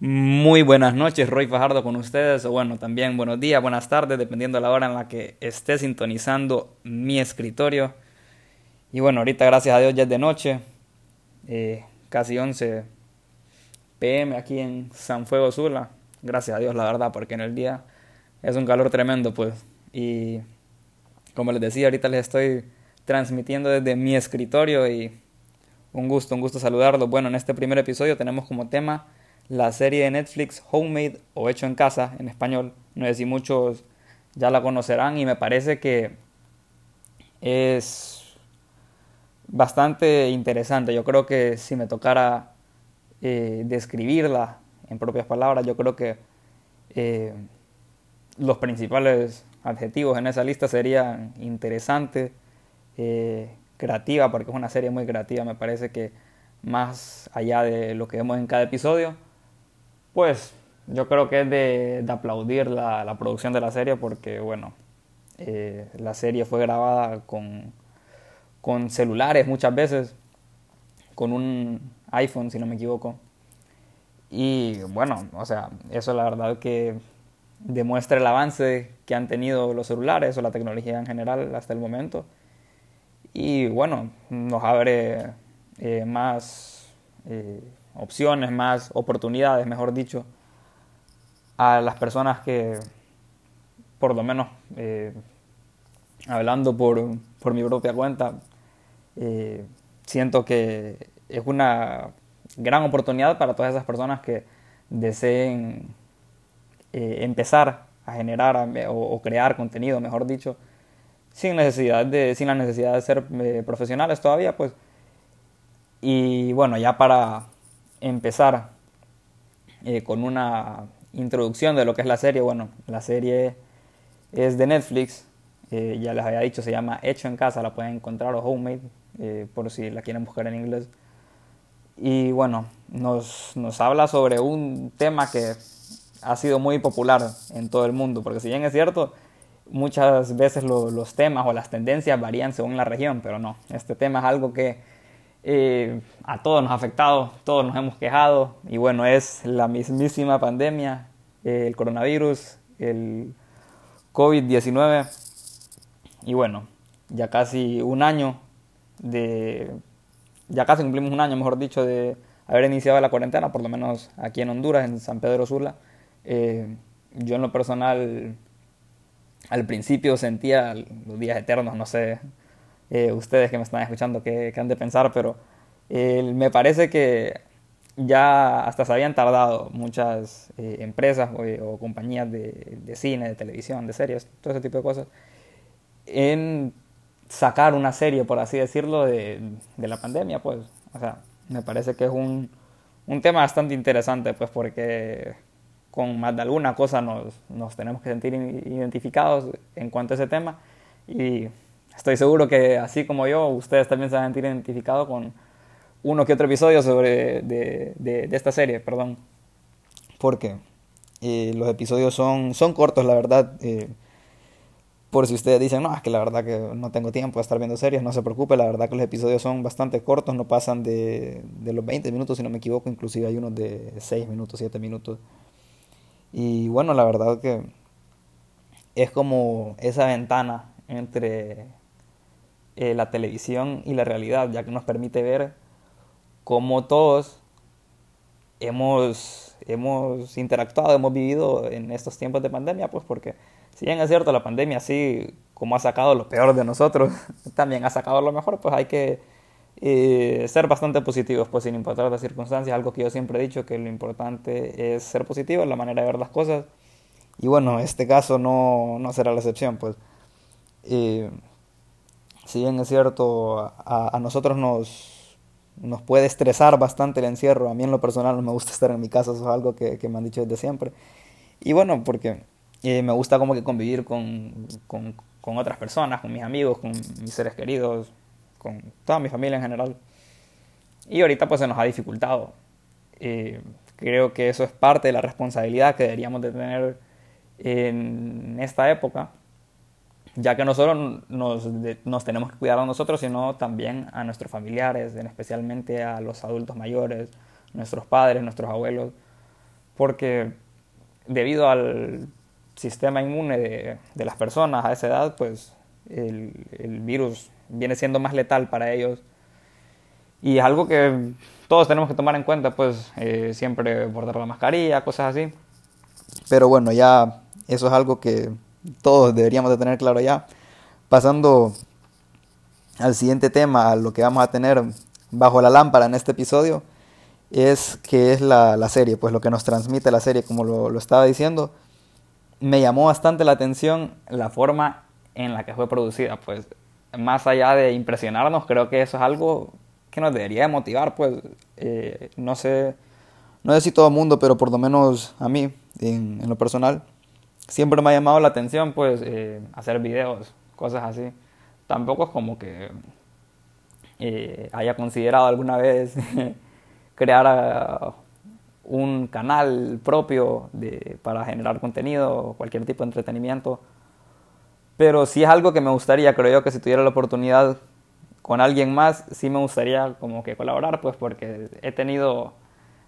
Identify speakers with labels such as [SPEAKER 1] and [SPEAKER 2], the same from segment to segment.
[SPEAKER 1] Muy buenas noches, Roy Fajardo con ustedes, o bueno, también buenos días, buenas tardes, dependiendo de la hora en la que esté sintonizando mi escritorio. Y bueno, ahorita gracias a Dios ya es de noche, eh, casi 11 pm aquí en San Fuego Sula. Gracias a Dios, la verdad, porque en el día es un calor tremendo, pues. Y como les decía, ahorita les estoy transmitiendo desde mi escritorio y un gusto, un gusto saludarlos. Bueno, en este primer episodio tenemos como tema la serie de Netflix Homemade o Hecho en Casa en español. No sé si muchos ya la conocerán y me parece que es bastante interesante. Yo creo que si me tocara eh, describirla en propias palabras, yo creo que eh, los principales adjetivos en esa lista serían interesante, eh, creativa, porque es una serie muy creativa, me parece que más allá de lo que vemos en cada episodio, pues yo creo que es de, aplaudir la, producción de la serie porque, bueno, eh, la serie fue grabada con, con celulares muchas veces, con un iPhone si no me equivoco. Y bueno, o sea, eso la verdad que demuestra el avance que han tenido los celulares o la tecnología en general hasta el momento. Y bueno, nos abre eh, más eh, opciones, más oportunidades, mejor dicho, a las personas que, por lo menos, eh, hablando por, mi propia cuenta, eh, siento que es una gran oportunidad para todas esas personas que deseen eh, empezar a generar o, crear contenido, mejor dicho, sin necesidad de, sin la necesidad de ser profesionales todavía, pues. Y bueno, ya para empezar eh, con una introducción de lo que es la serie. Bueno, la serie es de Netflix, eh, ya les había dicho, se llama Hecho en Casa, la pueden encontrar o Homemade, eh, por si la quieren buscar en inglés. Y bueno, nos, nos habla sobre un tema que ha sido muy popular en todo el mundo, porque si bien es cierto, muchas veces los temas o las tendencias varían según la región, pero no, este tema es algo que eh, a todos nos ha afectado, todos nos hemos quejado y bueno, es la mismísima pandemia, eh, el coronavirus, el COVID-19 y bueno, ya casi un año de, ya casi cumplimos un año, mejor dicho, de haber iniciado la cuarentena, por lo menos aquí en Honduras, en San Pedro Sula. Eh, yo en lo personal al principio sentía los días eternos, no sé eh, ustedes que me están escuchando qué, han de pensar, pero eh, me parece que ya hasta se habían tardado muchas eh, empresas o, compañías de, cine, de televisión, de series, todo ese tipo de cosas, en sacar una serie, por así decirlo, de, de la pandemia, pues. O sea, me parece que es un, un tema bastante interesante, pues, porque con más de alguna cosa nos, nos tenemos que sentir identificados en cuanto a ese tema. Y estoy seguro que así como yo, ustedes también se van a sentir identificados con uno que otro episodio sobre de, de, esta serie, perdón. Porque eh, los episodios son, son cortos, la verdad. Eh, por si ustedes dicen, no, es que la verdad que no tengo tiempo de estar viendo series, no se preocupe, la verdad que los episodios son bastante cortos, no pasan de, de los 20 minutos, si no me equivoco, inclusive hay unos de 6 minutos, 7 minutos. Y bueno, la verdad que es como esa ventana entre eh, la televisión y la realidad, ya que nos permite ver cómo todos hemos, hemos interactuado, hemos vivido en estos tiempos de pandemia, pues porque si bien es cierto, la pandemia así como ha sacado lo peor de nosotros, también ha sacado lo mejor, pues hay que eh, ser bastante positivos, pues sin importar las circunstancias, algo que yo siempre he dicho, que lo importante es ser positivo, la manera de ver las cosas. Y bueno, este caso no, no será la excepción, pues. Eh, si bien es cierto, a, a nosotros nos, nos puede estresar bastante el encierro. A mí en lo personal no me gusta estar en mi casa, eso es algo que, que me han dicho desde siempre. Y bueno, porque eh, me gusta como que convivir con, con, con, otras personas, con mis amigos, con mis seres queridos, con toda mi familia en general. Y ahorita pues se nos ha dificultado. Eh, creo que eso es parte de la responsabilidad que deberíamos de tener en esta época ya que no solo nos, nos, tenemos que cuidar a nosotros, sino también a nuestros familiares, especialmente a los adultos mayores, nuestros padres, nuestros abuelos, porque debido al sistema inmune de, las personas a esa edad, pues el, virus viene siendo más letal para ellos. Y es algo que todos tenemos que tomar en cuenta, pues eh, siempre bordar la mascarilla, cosas así. Pero bueno, ya eso es algo que todos deberíamos de tener claro ya. Pasando al siguiente tema, a lo que vamos a tener bajo la lámpara en este episodio, es que es la, serie, pues lo que nos transmite la serie, como lo, lo estaba diciendo me llamó bastante la atención la forma en la que fue producida, pues más allá de impresionarnos, creo que eso es algo que nos debería de motivar, pues eh, no sé, no sé si todo el mundo, pero por lo menos a mí, en, lo personal, siempre me ha llamado la atención, pues eh, hacer videos, cosas así. Tampoco es como que eh, haya considerado alguna vez crear un canal propio para generar contenido o cualquier tipo de entretenimiento. Pero sí es algo que me gustaría, creo yo que si tuviera la oportunidad con alguien más, sí me gustaría como que colaborar, pues porque he tenido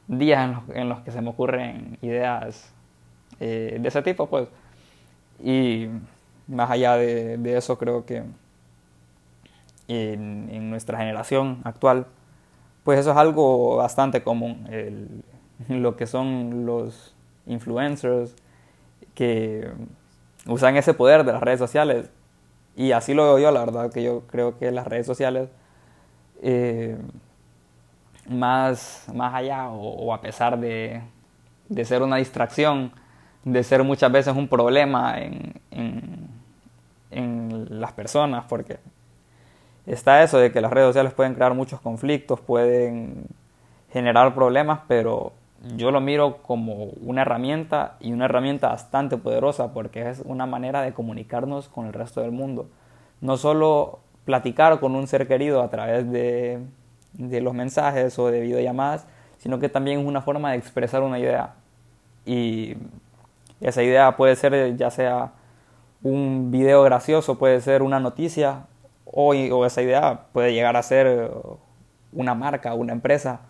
[SPEAKER 1] días en los, que se me ocurren ideas eh, de ese tipo, pues. Y más allá de, eso, creo que en, nuestra generación actual, pues eso es algo bastante común, lo que son los influencers que usan ese poder de las redes sociales. Y así lo veo yo, la verdad, que yo creo que las redes sociales, eh, más, más allá o, a pesar de, de, ser una distracción, de ser muchas veces un problema en, en, en las personas, porque está eso de que las redes sociales pueden crear muchos conflictos, pueden generar problemas, pero yo lo miro como una herramienta y una herramienta bastante poderosa porque es una manera de comunicarnos con el resto del mundo. No solo platicar con un ser querido a través de, los mensajes o de videollamadas, sino que también es una forma de expresar una idea. Y esa idea puede ser ya sea un video gracioso, puede ser una noticia, o, o esa idea puede llegar a ser una marca, una empresa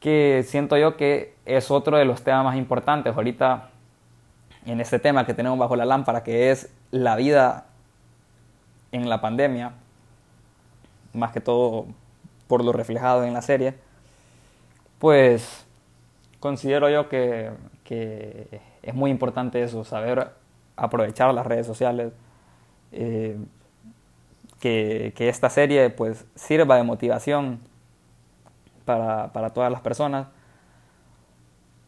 [SPEAKER 1] que siento yo que es otro de los temas más importantes ahorita en este tema que tenemos bajo la lámpara, que es la vida en la pandemia, más que todo por lo reflejado en la serie, pues considero yo que, es muy importante eso, saber aprovechar las redes sociales, eh, que, que, esta serie pues sirva de motivación para, para todas las personas.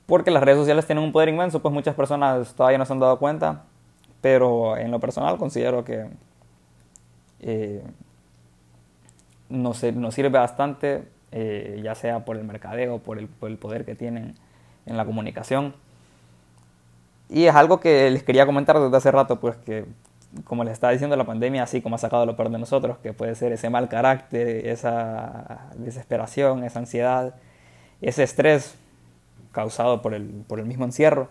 [SPEAKER 1] Porque las redes sociales tienen un poder inmenso, pues muchas personas todavía no se han dado cuenta, pero en lo personal considero que eh, nos, nos, sirve bastante, eh, ya sea por el mercadeo, por el, por el poder que tienen en la comunicación. Y es algo que les quería comentar desde hace rato, pues que como les estaba diciendo, la pandemia así como ha sacado lo peor de nosotros, que puede ser ese mal carácter, esa desesperación, esa ansiedad, ese estrés causado por el, por el mismo encierro,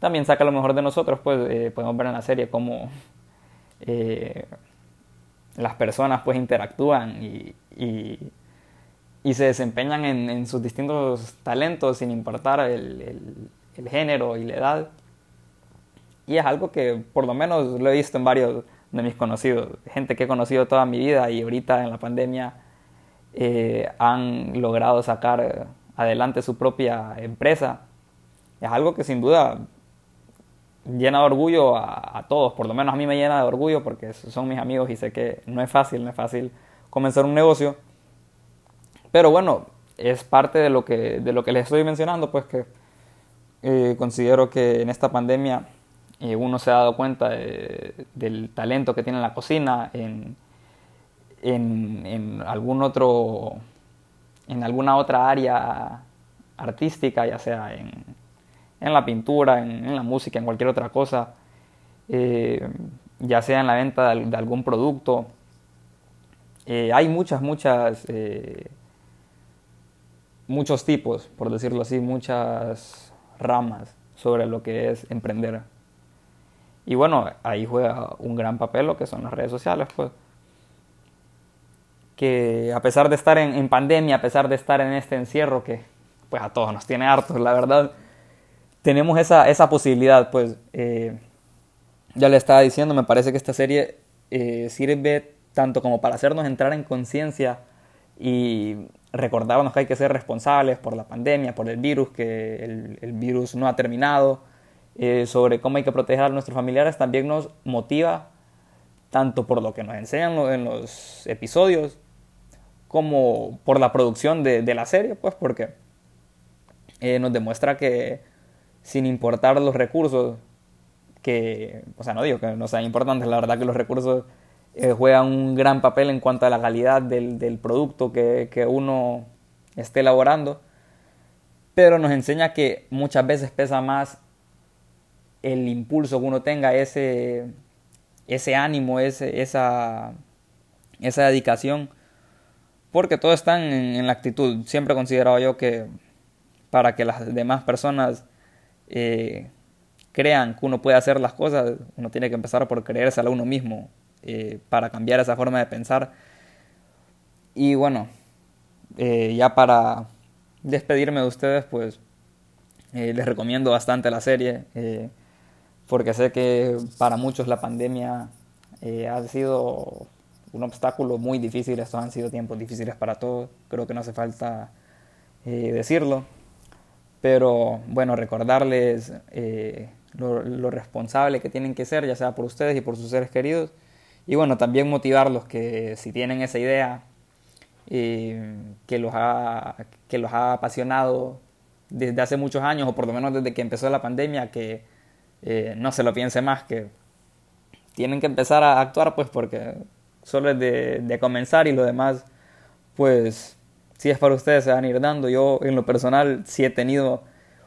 [SPEAKER 1] también saca lo mejor de nosotros, pues eh, podemos ver en la serie cómo eh, las personas pues interactúan y, y, se desempeñan en, sus distintos talentos sin importar el, el género y la edad. Y es algo que por lo menos lo he visto en varios de mis conocidos, gente que he conocido toda mi vida y ahorita en la pandemia eh, han logrado sacar adelante su propia empresa. Es algo que sin duda llena de orgullo a, todos, por lo menos a mí me llena de orgullo porque son mis amigos y sé que no es fácil, no es fácil comenzar un negocio. Pero bueno, es parte de lo que, de lo que les estoy mencionando, pues que eh, considero que en esta pandemia uno se ha dado cuenta del talento que tiene en la cocina, en, en, algún otro, en alguna otra área artística, ya sea en, en la pintura, en, la música, en cualquier otra cosa, eh, ya sea en la venta de, algún producto. Eh, hay muchas, muchas, eh, muchos tipos, por decirlo así, muchas ramas sobre lo que es emprender. Y bueno, ahí juega un gran papel lo que son las redes sociales, pues. Que a pesar de estar en, pandemia, a pesar de estar en este encierro que pues a todos nos tiene hartos, la verdad, tenemos esa, esa posibilidad, pues eh, ya le estaba diciendo, me parece que esta serie eh, sirve tanto como para hacernos entrar en conciencia y recordarnos que hay que ser responsables por la pandemia, por el virus, que el, virus no ha terminado, eh, sobre cómo hay que proteger a nuestros familiares, también nos motiva tanto por lo que nos enseñan en los episodios como por la producción de, la serie, pues porque eh, nos demuestra que sin importar los recursos, que, o sea, no digo que no sean importantes, la verdad que los recursos eh, juegan un gran papel en cuanto a la calidad del, producto que, que, uno esté elaborando, pero nos enseña que muchas veces pesa más el impulso que uno tenga, ese, ese ánimo, ese, esa, esa dedicación, porque todo está en, la actitud. Siempre he considerado yo que para que las demás personas eh, crean que uno puede hacer las cosas, uno tiene que empezar por creérsela a uno mismo eh, para cambiar esa forma de pensar. Y bueno, eh, ya para despedirme de ustedes, pues les recomiendo bastante la serie, porque sé que para muchos la pandemia ha sido un obstáculo muy difícil. Estos han sido tiempos difíciles para todos. Creo que no hace falta eh, decirlo. Pero bueno, recordarles eh, lo, responsable que tienen que ser, ya sea por ustedes y por sus seres queridos. Y bueno, también motivarlos que si tienen esa idea eh, que, los ha, que los ha apasionado desde hace muchos años, o por lo menos desde que empezó la pandemia, que no se lo piense más, que tienen que empezar a actuar pues porque solo es de, comenzar y lo demás, pues si es para ustedes se van a ir dando. Yo en lo personal sí he tenido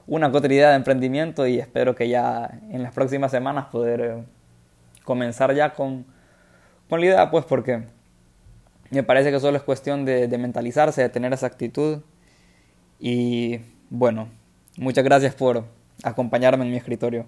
[SPEAKER 1] una otra de emprendimiento y espero que ya en las próximas semanas poder eh, comenzar ya con, con la idea, pues porque me parece que solo es cuestión de mentalizarse, de tener esa actitud. Y bueno, muchas gracias por acompañarme en mi escritorio.